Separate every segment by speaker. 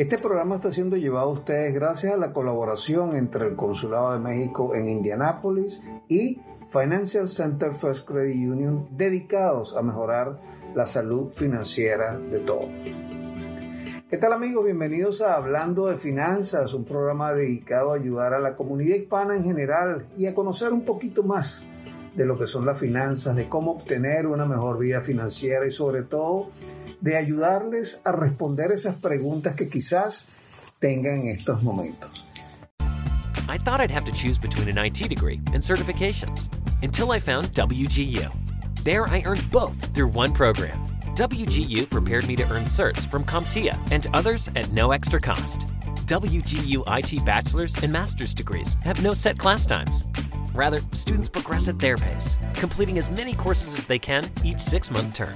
Speaker 1: Este programa está siendo llevado a ustedes gracias a la colaboración entre el Consulado de México en Indianápolis y Financial Center First Credit Union dedicados a mejorar la salud financiera de todos. ¿Qué tal amigos? Bienvenidos a Hablando de Finanzas, un programa dedicado a ayudar a la comunidad hispana en general y a conocer un poquito más de lo que son las finanzas, de cómo obtener una mejor vida financiera y sobre todo de ayudarles a responder esas preguntas que quizás tengan en estos momentos.
Speaker 2: I thought I'd have to choose between an IT degree and certifications until I found WGU. There I earned both through one program. WGU prepared me to earn certs from CompTIA and others at no extra cost. WGU IT bachelor's and master's degrees have no set class times. Rather, students progress at their pace, completing as many courses as they can each six month term.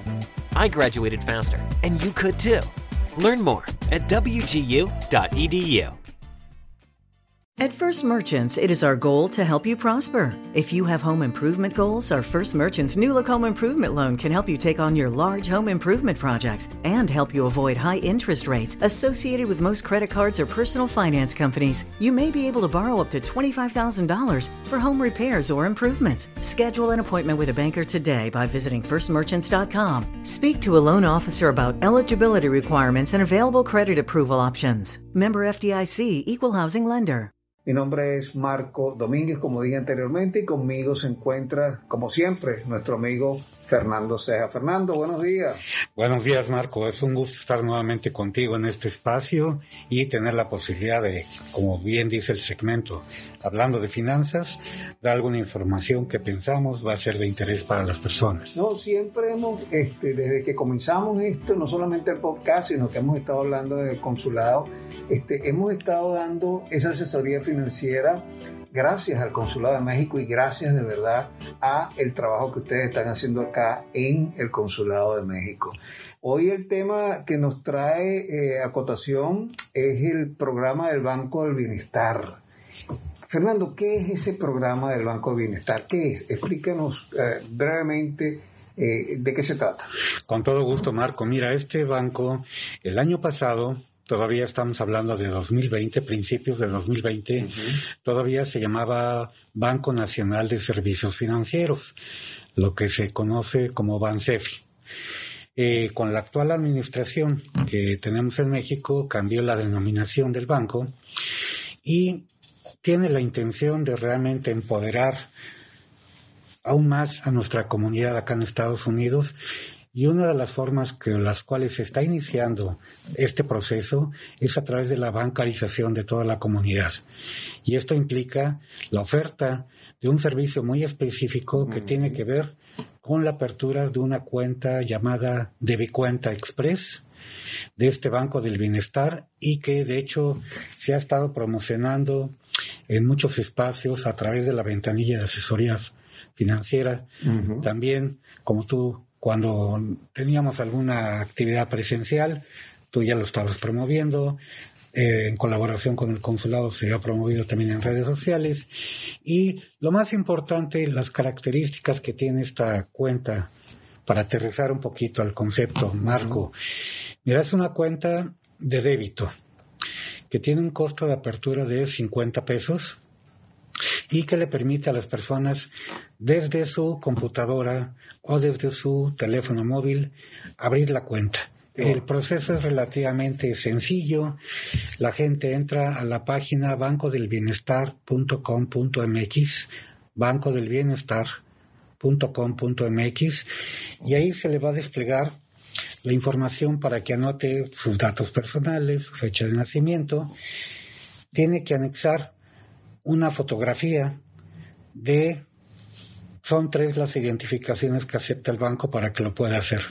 Speaker 2: I graduated faster, and you could too. Learn more at WGU.edu.
Speaker 3: At First Merchants, it is our goal to help you prosper. If you have home improvement goals, our First Merchants New Look Home Improvement Loan can help you take on your large home improvement projects and help you avoid high interest rates associated with most credit cards or personal finance companies. You may be able to borrow up to $25,000 for home repairs or improvements. Schedule an appointment with a banker today by visiting firstmerchants.com. Speak to a loan officer about eligibility requirements and available credit approval options. Member FDIC, Equal Housing Lender.
Speaker 1: Mi nombre es Marco Domínguez, como dije anteriormente, y conmigo se encuentra, como siempre, nuestro amigo Fernando Ceja. Fernando, buenos días.
Speaker 4: Buenos días, Marco. Es un gusto estar nuevamente contigo en este espacio y tener la posibilidad de, como bien dice el segmento, hablando de finanzas, dar alguna información que pensamos va a ser de interés para las personas.
Speaker 1: No, siempre hemos, este, desde que comenzamos esto, no solamente el podcast, sino que hemos estado hablando del consulado, este, hemos estado dando esa asesoría financiera gracias al Consulado de México y gracias de verdad a el trabajo que ustedes están haciendo acá en el Consulado de México. Hoy el tema que nos trae eh, acotación es el programa del Banco del Bienestar. Fernando, ¿qué es ese programa del Banco del Bienestar? ¿Qué es? Explícanos eh, brevemente eh, de qué se trata.
Speaker 4: Con todo gusto, Marco. Mira, este banco el año pasado todavía estamos hablando de 2020, principios de 2020, todavía se llamaba Banco Nacional de Servicios Financieros, lo que se conoce como BANSEFI. Eh, con la actual administración que tenemos en México, cambió la denominación del banco y tiene la intención de realmente empoderar aún más a nuestra comunidad acá en Estados Unidos y una de las formas que las cuales se está iniciando este proceso es a través de la bancarización de toda la comunidad. Y esto implica la oferta de un servicio muy específico que tiene que ver con la apertura de una cuenta llamada Cuenta Express de este Banco del Bienestar y que de hecho se ha estado promocionando en muchos espacios a través de la ventanilla de asesorías financieras. También, como tú cuando teníamos alguna actividad presencial, tú ya lo estabas promoviendo, eh, en colaboración con el consulado se ha promovido también en redes sociales. Y lo más importante, las características que tiene esta cuenta, para aterrizar un poquito al concepto, Marco. Mira, es una cuenta de débito que tiene un costo de apertura de 50 pesos y que le permite a las personas desde su computadora o desde su teléfono móvil abrir la cuenta. El proceso es relativamente sencillo. La gente entra a la página bancodelbienestar.com.mx, bancodelbienestar.com.mx, y ahí se le va a desplegar la información para que anote sus datos personales, su fecha de nacimiento. Tiene que anexar una fotografía de... Son tres las identificaciones que acepta el banco para que lo pueda hacer.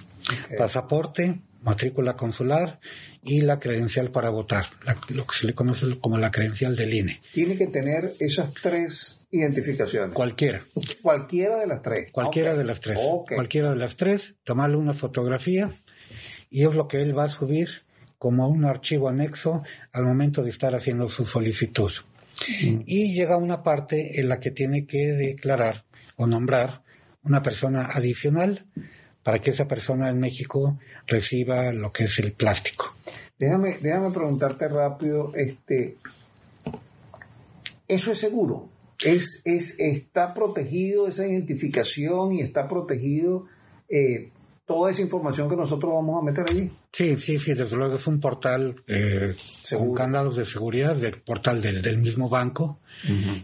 Speaker 4: Pasaporte, matrícula consular y la credencial para votar, lo que se le conoce como la credencial del INE.
Speaker 1: Tiene que tener esas tres identificaciones.
Speaker 4: Cualquiera.
Speaker 1: Cualquiera de las tres.
Speaker 4: Cualquiera de las tres. Cualquiera de las tres, tomarle una fotografía y es lo que él va a subir como un archivo anexo al momento de estar haciendo su solicitud. Y llega una parte en la que tiene que declarar o nombrar una persona adicional para que esa persona en México reciba lo que es el plástico.
Speaker 1: Déjame, déjame preguntarte rápido, este, ¿eso es seguro? ¿Es, es, ¿Está protegido esa identificación y está protegido eh, toda esa información que nosotros vamos a meter allí?
Speaker 4: Sí, sí, sí, desde luego es un portal eh, con candados de seguridad del portal del, del mismo banco.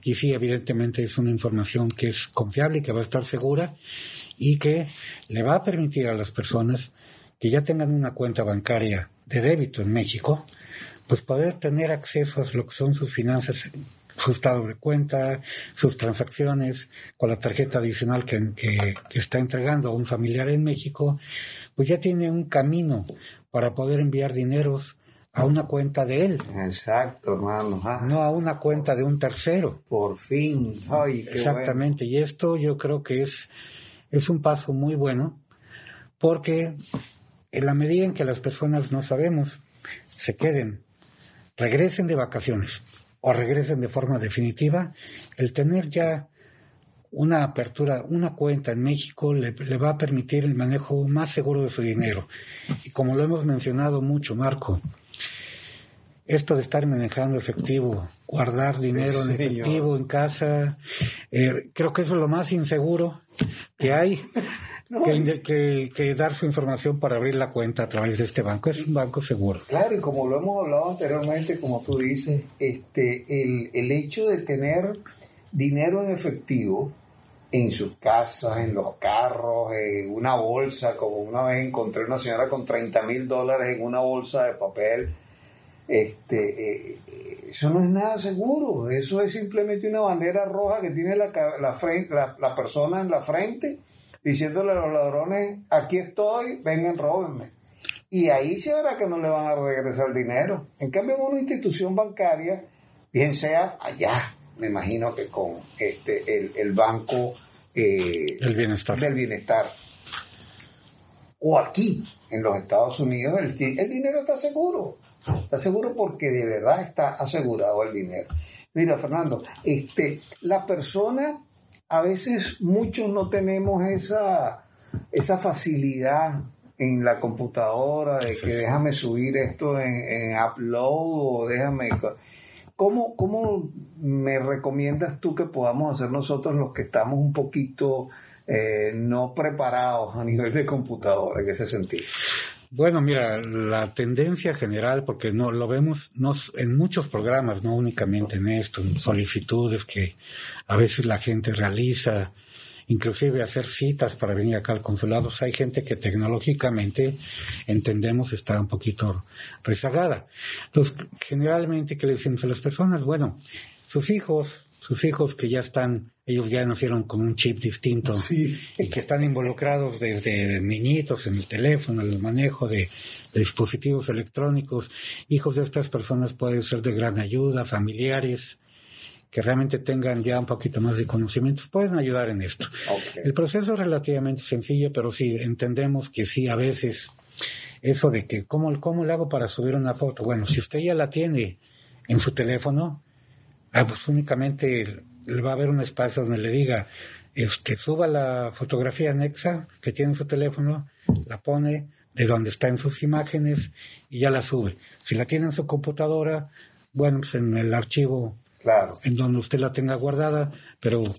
Speaker 4: Y sí, evidentemente es una información que es confiable y que va a estar segura y que le va a permitir a las personas que ya tengan una cuenta bancaria de débito en México, pues poder tener acceso a lo que son sus finanzas su estado de cuenta, sus transacciones con la tarjeta adicional que, que, está entregando a un familiar en México, pues ya tiene un camino para poder enviar dineros a una cuenta de él.
Speaker 1: Exacto, hermano.
Speaker 4: No a una cuenta de un tercero.
Speaker 1: Por fin. Ay,
Speaker 4: Exactamente. Y esto yo creo que es, es un paso muy bueno porque en la medida en que las personas no sabemos, se queden, regresen de vacaciones o regresen de forma definitiva, el tener ya una apertura, una cuenta en México le, va a permitir el manejo más seguro de su dinero. Y como lo hemos mencionado mucho, Marco, esto de estar manejando efectivo, guardar dinero en efectivo en casa, eh, creo que eso es lo más inseguro que hay. Que, que, dar su información para abrir la cuenta a través de este banco. Es un banco seguro.
Speaker 1: Claro, y como lo hemos hablado anteriormente, como tú dices, este, el, el hecho de tener dinero en efectivo en sus casas, en los carros, en una bolsa, como una vez encontré una señora con 30 mil dólares en una bolsa de papel, este, eh, eso no es nada seguro, eso es simplemente una bandera roja que tiene la, la, frente, la, la persona en la frente diciéndole a los ladrones, aquí estoy, vengan, róbenme. Y ahí se verá que no le van a regresar el dinero. En cambio, en una institución bancaria, bien sea allá, me imagino que con este el, banco
Speaker 4: eh, el bienestar.
Speaker 1: del bienestar, o aquí, en los Estados Unidos, el, el dinero está seguro. Está seguro porque de verdad está asegurado el dinero. Mira, Fernando, este, la persona a veces muchos no tenemos esa, esa facilidad en la computadora de que déjame subir esto en, upload o déjame... ¿Cómo, ¿Cómo me recomiendas tú que podamos hacer nosotros los que estamos un poquito eh, no preparados a nivel de computadora en ese sentido?
Speaker 4: Bueno, mira, la tendencia general, porque no lo vemos en muchos programas, no únicamente en esto, en solicitudes que a veces la gente realiza, inclusive hacer citas para venir acá al consulado, hay gente que tecnológicamente entendemos está un poquito rezagada. Entonces, generalmente, ¿qué le decimos a las personas? Bueno, sus hijos, sus hijos que ya están ellos ya nacieron con un chip distinto y que están involucrados desde niñitos en el teléfono, en el manejo de, dispositivos electrónicos. Hijos de estas personas pueden ser de gran ayuda, familiares que realmente tengan ya un poquito más de conocimientos, pueden ayudar en esto. El proceso es relativamente sencillo, pero sí entendemos que sí, a veces eso de que, ¿cómo, ¿cómo le hago para subir una foto? Bueno, si usted ya la tiene en su teléfono, ah, pues únicamente va a haber un espacio donde le diga, este, suba la fotografía anexa que tiene en su teléfono, la pone de donde está en sus imágenes y ya la sube. Si la tiene en su computadora, bueno, pues en el archivo
Speaker 1: claro.
Speaker 4: en donde usted la tenga guardada, pero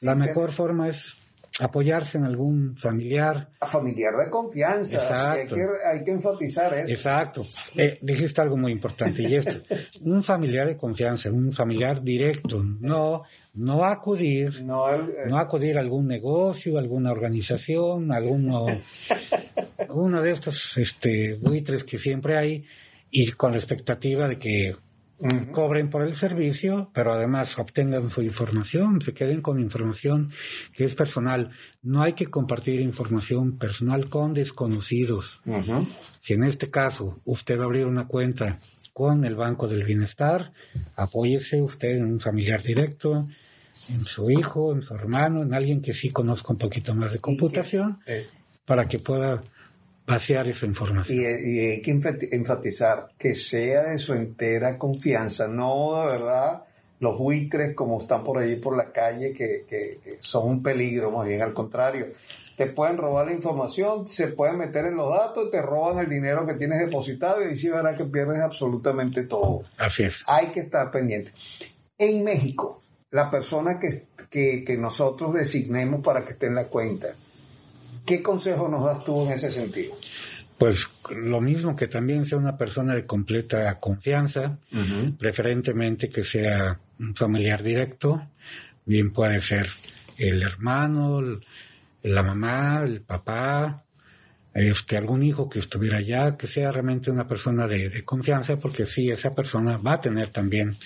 Speaker 4: la mejor forma es apoyarse en algún familiar.
Speaker 1: A familiar de confianza. Exacto. Hay que, enfatizar eso.
Speaker 4: Exacto. Eh, dijiste algo muy importante y esto. un familiar de confianza, un familiar directo, no no acudir, no, acudir a algún negocio, alguna organización, alguno, uno de estos este, buitres que siempre hay, y con la expectativa de que cobren por el servicio, pero además obtengan su información, se queden con información que es personal. No hay que compartir información personal con desconocidos. Si en este caso usted va a abrir una cuenta con el Banco del Bienestar, apóyese usted en un familiar directo, en su hijo, en su hermano, en alguien que sí conozca un poquito más de computación, eh, para que pueda vaciar esa información.
Speaker 1: Y, hay que enfatizar que sea de su entera confianza, no de verdad los buitres como están por allí por la calle, que, que, son un peligro, más bien al contrario. te pueden robar la información, se pueden meter en los datos, te roban el dinero que tienes depositado y ahí sí verás que pierdes absolutamente todo.
Speaker 4: Así es.
Speaker 1: Hay que estar pendiente. En México, la persona que, que, que nosotros designemos para que esté en la cuenta, ¿qué consejo nos das tú en ese sentido?
Speaker 4: Pues lo mismo que también sea una persona de completa confianza, preferentemente que sea un familiar directo, bien puede ser el hermano, la mamá, el papá, este, algún hijo que estuviera allá, que sea realmente una persona de, confianza, porque sí, esa persona va a tener también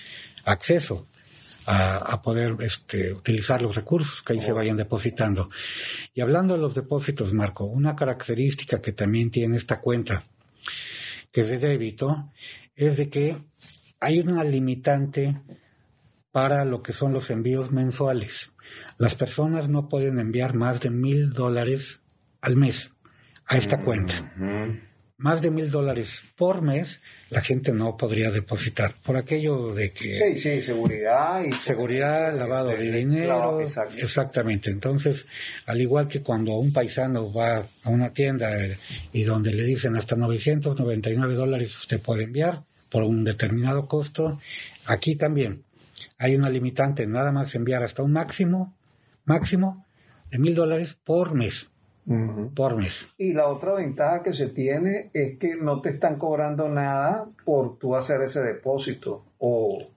Speaker 4: acceso a, poder este, utilizar los recursos que ahí se vayan depositando. Y hablando de los depósitos, Marco, una característica que también tiene esta cuenta, que es de débito, es de que hay una limitante para lo que son los envíos mensuales. Las personas no pueden enviar más de mil dólares al mes a esta cuenta. Más de mil dólares por mes la gente no podría depositar por aquello de que
Speaker 1: sí sí seguridad y
Speaker 4: seguridad lavado de, dinero. exactamente. Entonces al igual que cuando un paisano va a una tienda eh, y donde le dicen hasta 999 dólares usted puede enviar por un determinado costo aquí también hay una limitante nada más enviar hasta un máximo máximo de mil dólares por mes. Por mes.
Speaker 1: Y la otra ventaja que se tiene es que no te están cobrando nada por tú hacer ese depósito o,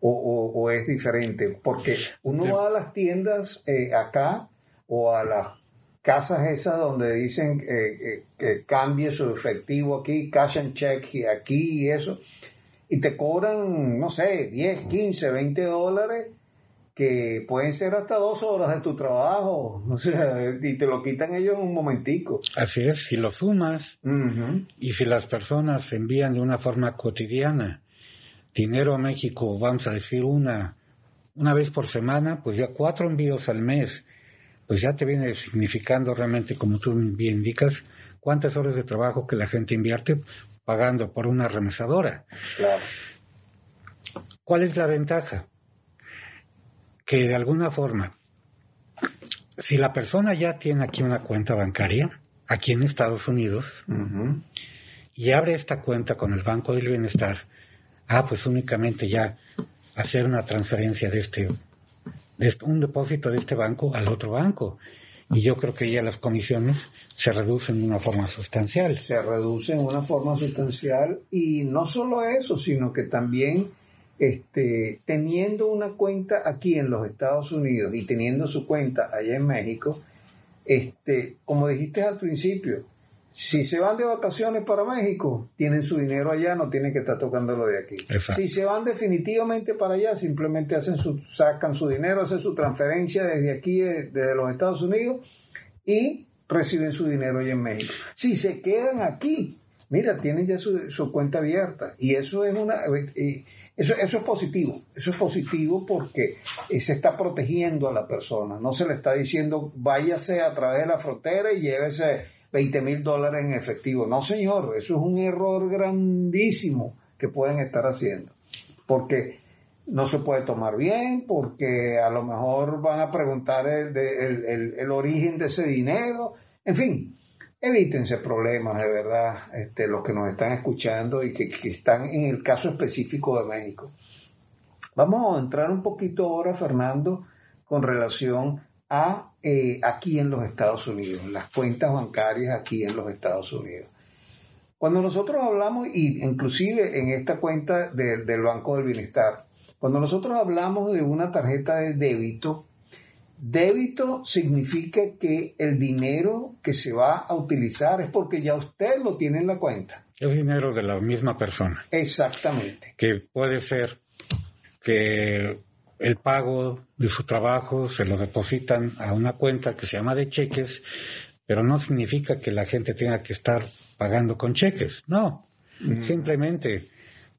Speaker 1: o, es diferente. Porque uno va a las tiendas eh, acá o a las casas esas donde dicen eh, eh, que cambie su efectivo aquí, cash and check aquí y eso, y te cobran, no sé, 10, 15, 20 dólares que pueden ser hasta dos horas de tu trabajo, o sea, y te lo quitan ellos en un momentico.
Speaker 4: Así es, si lo sumas y si las personas envían de una forma cotidiana dinero a México, vamos a decir una, una vez por semana, pues ya cuatro envíos al mes, pues ya te viene significando realmente, como tú bien indicas, cuántas horas de trabajo que la gente invierte pagando por una remesadora.
Speaker 1: Claro.
Speaker 4: ¿Cuál es la ventaja? Que de alguna forma, si la persona ya tiene aquí una cuenta bancaria, aquí en Estados Unidos, y abre esta cuenta con el Banco del Bienestar, ah, pues únicamente ya hacer una transferencia de este, de un depósito de este banco al otro banco. Y yo creo que ya las comisiones se reducen de una forma sustancial.
Speaker 1: Se reducen de una forma sustancial y no solo eso, sino que también este, teniendo una cuenta aquí en los Estados Unidos y teniendo su cuenta allá en México, este, como dijiste al principio, si se van de vacaciones para México, tienen su dinero allá, no tienen que estar tocándolo de aquí. Si se van definitivamente para allá, simplemente hacen su, sacan su dinero, hacen su transferencia desde aquí, desde los Estados Unidos, y reciben su dinero allá en México. Si se quedan aquí, mira, tienen ya su, cuenta abierta. Y eso es una... Eso, eso es positivo, eso es positivo porque eh, se está protegiendo a la persona, no se le está diciendo váyase a través de la frontera y llévese 20 mil dólares en efectivo. No, señor, eso es un error grandísimo que pueden estar haciendo, porque no se puede tomar bien, porque a lo mejor van a preguntar el, el, el origen de ese dinero, en fin, evítense problemas de verdad, este, los que nos están escuchando y que, están en el caso específico de México. Vamos a entrar un poquito ahora, Fernando, con relación a eh, aquí en los Estados Unidos, las cuentas bancarias aquí en los Estados Unidos. Cuando nosotros hablamos, y inclusive en esta cuenta del Banco del Bienestar, cuando nosotros hablamos de una tarjeta de débito, Débito significa que el dinero que se va a utilizar es porque ya usted lo tiene en la cuenta.
Speaker 4: Es dinero de la misma persona.
Speaker 1: Exactamente.
Speaker 4: Que puede ser que el pago de su trabajo se lo depositan a una cuenta que se llama de cheques, pero no significa que la gente tenga que estar pagando con cheques. No. Simplemente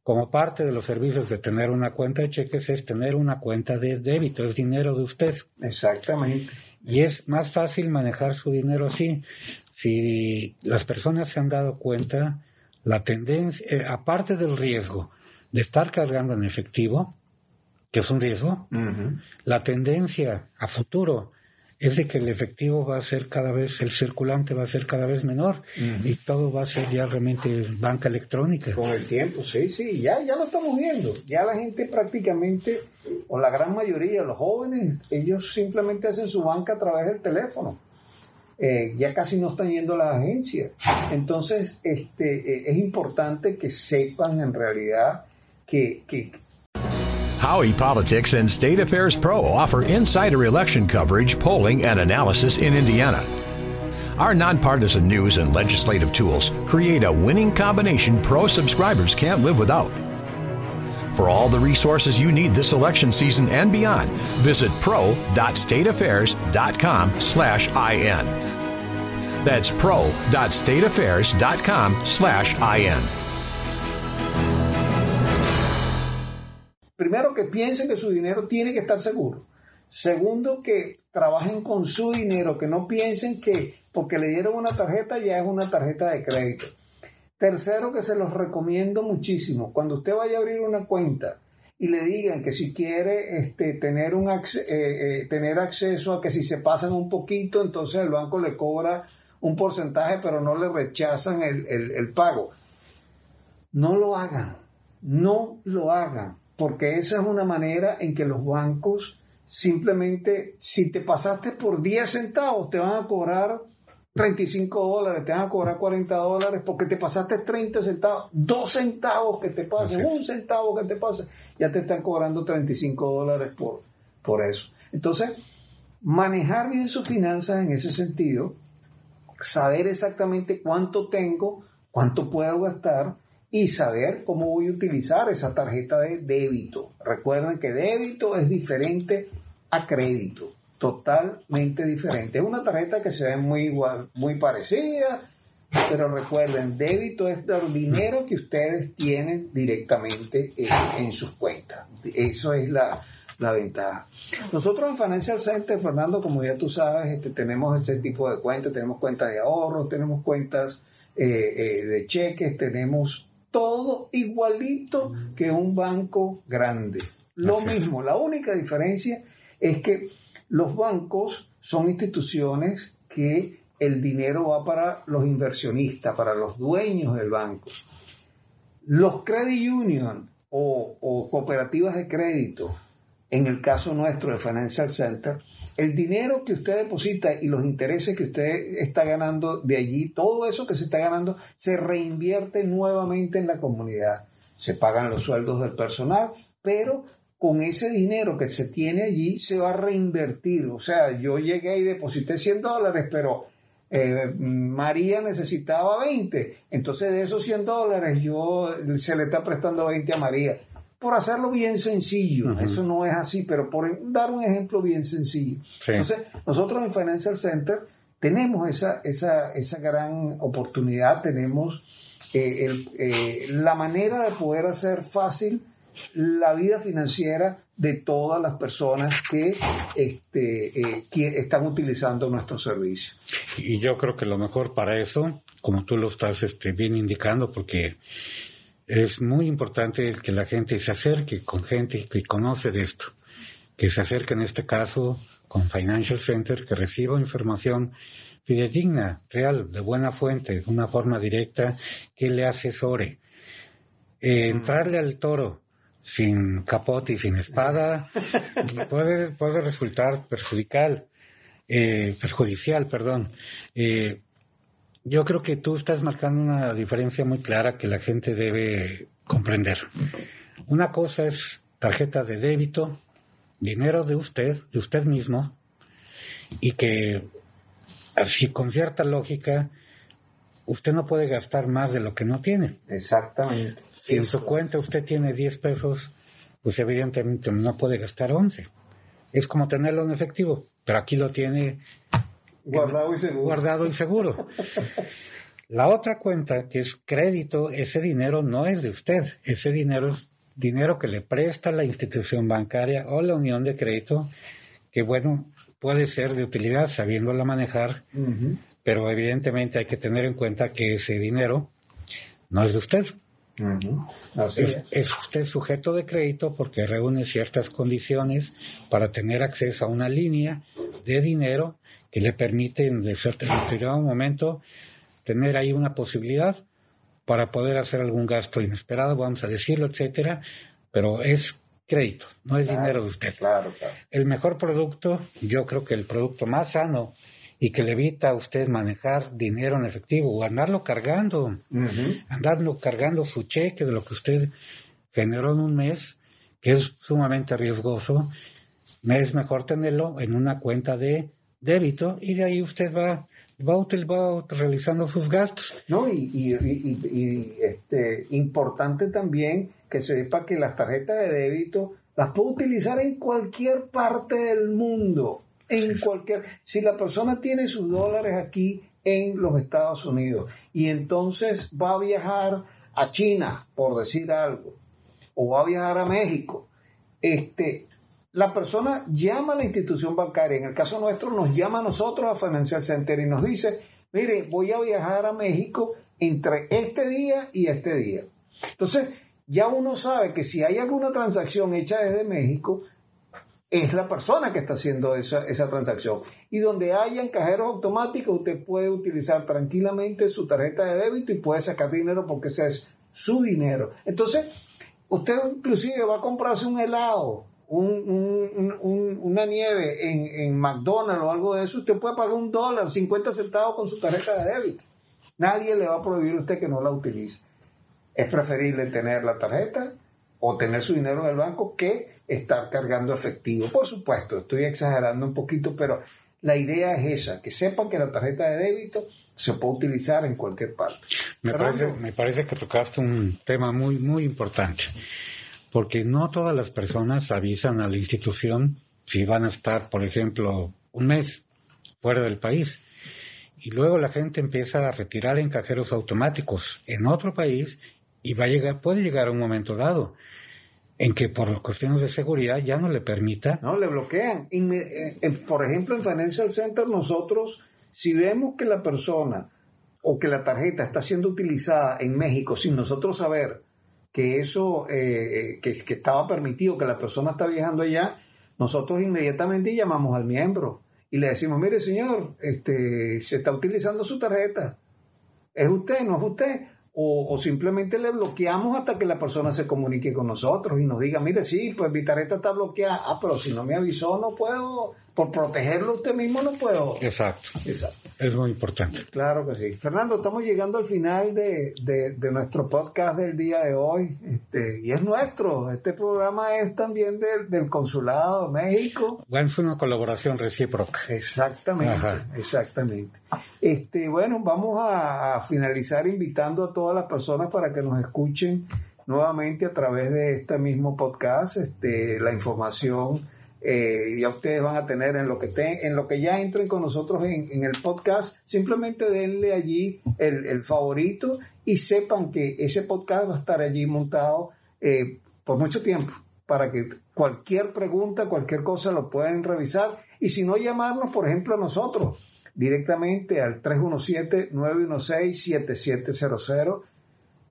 Speaker 4: como parte de los servicios de tener una cuenta de cheques es tener una cuenta de débito, es dinero de usted.
Speaker 1: Exactamente.
Speaker 4: Y es más fácil manejar su dinero así. Si las personas se han dado cuenta, la tendencia, eh, aparte del riesgo de estar cargando en efectivo, que es un riesgo, la tendencia a futuro es de que el efectivo va a ser cada vez, el circulante va a ser cada vez menor y todo va a ser ya realmente banca electrónica.
Speaker 1: Con el tiempo, sí, sí, ya, ya lo estamos viendo. Ya la gente prácticamente, o la gran mayoría, los jóvenes, ellos simplemente hacen su banca a través del teléfono. Eh, ya casi no están yendo a las agencias. Entonces, este, eh, es importante que sepan en realidad que, que
Speaker 5: Howie Politics and State Affairs Pro offer insider election coverage, polling, and analysis in Indiana. Our nonpartisan news and legislative tools create a winning combination pro subscribers can't live without. For all the resources you need this election season and beyond, visit pro.stateaffairs.com slash IN. That's pro.stateaffairs.com slash IN.
Speaker 1: Primero, que piensen que su dinero tiene que estar seguro. Segundo, que trabajen con su dinero, que no piensen que porque le dieron una tarjeta ya es una tarjeta de crédito. Tercero, que se los recomiendo muchísimo. Cuando usted vaya a abrir una cuenta y le digan que si quiere este, tener, un eh, eh, tener acceso a que si se pasan un poquito, entonces el banco le cobra un porcentaje, pero no le rechazan el, el pago. No lo hagan, no lo hagan porque esa es una manera en que los bancos simplemente, si te pasaste por 10 centavos, te van a cobrar 35 dólares, te van a cobrar 40 dólares porque te pasaste 30 centavos, 2 centavos que te pasen, un centavo que te pase, ya te están cobrando 35 dólares por, por eso. Entonces, manejar bien sus finanzas en ese sentido, saber exactamente cuánto tengo, cuánto puedo gastar, y saber cómo voy a utilizar esa tarjeta de débito. Recuerden que débito es diferente a crédito, totalmente diferente. Es una tarjeta que se ve muy igual, muy parecida, pero recuerden, débito es el dinero que ustedes tienen directamente en, sus cuentas. Eso es la, ventaja. Nosotros en Financial Center, Fernando, como ya tú sabes, este, tenemos ese tipo de cuentas, tenemos cuentas de ahorro, tenemos cuentas eh, eh, de cheques, tenemos todo igualito que un banco grande. Lo mismo, la única diferencia es que los bancos son instituciones que el dinero va para los inversionistas, para los dueños del banco. Los credit union o, o cooperativas de crédito en el caso nuestro de Financial Center, el dinero que usted deposita y los intereses que usted está ganando de allí, todo eso que se está ganando, se reinvierte nuevamente en la comunidad. Se pagan los sueldos del personal, pero con ese dinero que se tiene allí se va a reinvertir. O sea, yo llegué y deposité 100 dólares, pero eh, María necesitaba 20. Entonces de esos 100 dólares yo se le está prestando 20 a María por hacerlo bien sencillo. Eso no es así, pero por dar un ejemplo bien sencillo. Entonces, nosotros en Financial Center tenemos esa, esa, esa gran oportunidad, tenemos eh, eh, la manera de poder hacer fácil la vida financiera de todas las personas que, este, eh, que están utilizando nuestro servicio.
Speaker 4: Y yo creo que lo mejor para eso, como tú lo estás este, bien indicando, porque es muy importante que la gente se acerque con gente que conoce de esto, que se acerque en este caso con Financial Center, que reciba información fidedigna, real, de buena fuente, de una forma directa, que le asesore. Eh, entrarle al toro sin capote y sin espada puede, puede resultar perjudicial, eh, perjudicial, perdón. Eh, yo creo que tú estás marcando una diferencia muy clara que la gente debe comprender. Una cosa es tarjeta de débito, dinero de usted, de usted mismo, y que así con cierta lógica usted no puede gastar más de lo que no tiene.
Speaker 1: Exactamente.
Speaker 4: Si en su cuenta usted tiene 10 pesos, pues evidentemente no puede gastar 11. Es como tenerlo en efectivo, pero aquí lo tiene
Speaker 1: Guardado y seguro.
Speaker 4: Guardado y seguro. La otra cuenta, que es crédito, ese dinero no es de usted. Ese dinero es dinero que le presta la institución bancaria o la unión de crédito, que bueno, puede ser de utilidad sabiéndola manejar, pero evidentemente hay que tener en cuenta que ese dinero no es de usted. es, es, usted sujeto de crédito porque reúne ciertas condiciones para tener acceso a una línea de dinero que le permiten de determinado momento tener ahí una posibilidad para poder hacer algún gasto inesperado, vamos a decirlo, etcétera, pero es crédito, no es dinero de usted.
Speaker 1: Claro, claro.
Speaker 4: El mejor producto, yo creo que el producto más sano y que le evita a usted manejar dinero en efectivo o andarlo cargando, andarlo cargando su cheque de lo que usted generó en un mes, que es sumamente riesgoso, es mejor tenerlo en una cuenta de débito y de ahí usted va va, va realizando sus gastos.
Speaker 1: No, y, y, y, este, importante también que sepa que las tarjetas de débito las puede utilizar en cualquier parte del mundo. En cualquier. Si la persona tiene sus dólares aquí en los Estados Unidos y entonces va a viajar a China, por decir algo, o va a viajar a México, este, la persona llama a la institución bancaria, en el caso nuestro nos llama a nosotros a Financial Center y nos dice, mire, voy a viajar a México entre este día y este día. Entonces, ya uno sabe que si hay alguna transacción hecha desde México, es la persona que está haciendo esa, esa transacción. Y donde hayan cajeros automáticos, usted puede utilizar tranquilamente su tarjeta de débito y puede sacar dinero porque ese es su dinero. Entonces, usted inclusive va a comprarse un helado una nieve en, en, McDonald's o algo de eso, usted puede pagar un dólar, 50 centavos con su tarjeta de débito. Nadie le va a prohibir a usted que no la utilice. Es preferible tener la tarjeta o tener su dinero en el banco que estar cargando efectivo. Por supuesto, estoy exagerando un poquito, pero la idea es esa, que sepan que la tarjeta de débito se puede utilizar en cualquier parte.
Speaker 4: Me, parece, me parece que tocaste un tema muy, muy importante porque no todas las personas avisan a la institución si van a estar, por ejemplo, un mes fuera del país. Y luego la gente empieza a retirar en cajeros automáticos en otro país y va a llegar, puede llegar un momento dado en que por cuestiones de seguridad ya no le permita.
Speaker 1: No, le bloquean. Eh, por ejemplo, en Financial Center nosotros, si vemos que la persona o que la tarjeta está siendo utilizada en México sin nosotros saber, que eso, eh, que, estaba permitido, que la persona está viajando allá, nosotros inmediatamente llamamos al miembro y le decimos, mire señor, este, se está utilizando su tarjeta. ¿Es usted? ¿No es usted? O, o, simplemente le bloqueamos hasta que la persona se comunique con nosotros y nos diga, mire, sí, pues mi tarjeta está bloqueada. Ah, pero si no me avisó, no puedo por protegerlo usted mismo no puedo.
Speaker 4: Exacto. Exacto. Es muy importante.
Speaker 1: Claro que sí. Fernando, estamos llegando al final de, de, nuestro podcast del día de hoy. Este, y es nuestro. Este programa es también del, Consulado de México.
Speaker 4: Bueno, fue una colaboración recíproca.
Speaker 1: Exactamente. Exactamente. Este, bueno, vamos a, finalizar invitando a todas las personas para que nos escuchen nuevamente a través de este mismo podcast. Este, la información eh, ya ustedes van a tener en lo que en lo que ya entren con nosotros en, el podcast, simplemente denle allí el, favorito y sepan que ese podcast va a estar allí montado eh, por mucho tiempo para que cualquier pregunta, cualquier cosa lo puedan revisar y si no llamarnos, por ejemplo, a nosotros directamente al 317-916-7700,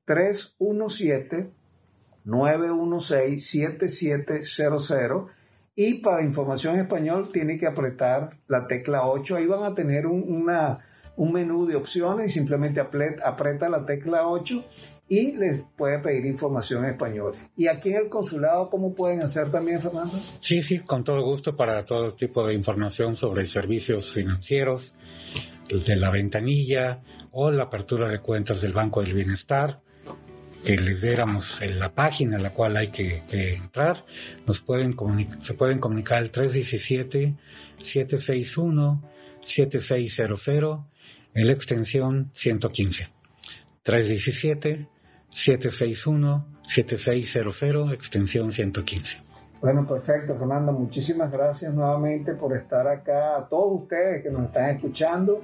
Speaker 1: 317-916-7700 y para información en español tiene que apretar la tecla 8. Ahí van a tener un, una, un menú de opciones y simplemente aprieta la tecla 8 y les puede pedir información en español. ¿Y aquí en el consulado cómo pueden hacer también, Fernando?
Speaker 4: Sí, sí, con todo gusto para todo tipo de información sobre servicios financieros, de la ventanilla o la apertura de cuentas del Banco del Bienestar que les diéramos en la página a la cual hay que, entrar, nos pueden se pueden comunicar al 317-761-7600 en la extensión 115. 317-761-7600, extensión 115.
Speaker 1: Bueno, perfecto, Fernando. Muchísimas gracias nuevamente por estar acá. A todos ustedes que nos están escuchando.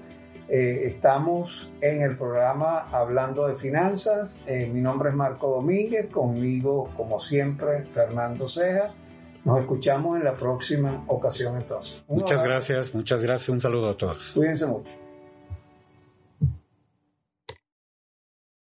Speaker 1: Eh, estamos en el programa Hablando de Finanzas. Eh, mi nombre es Marco Domínguez, conmigo, como siempre, Fernando Ceja. Nos escuchamos en la próxima ocasión entonces.
Speaker 4: muchas gracias, muchas gracias. Un saludo a todos.
Speaker 1: Cuídense mucho.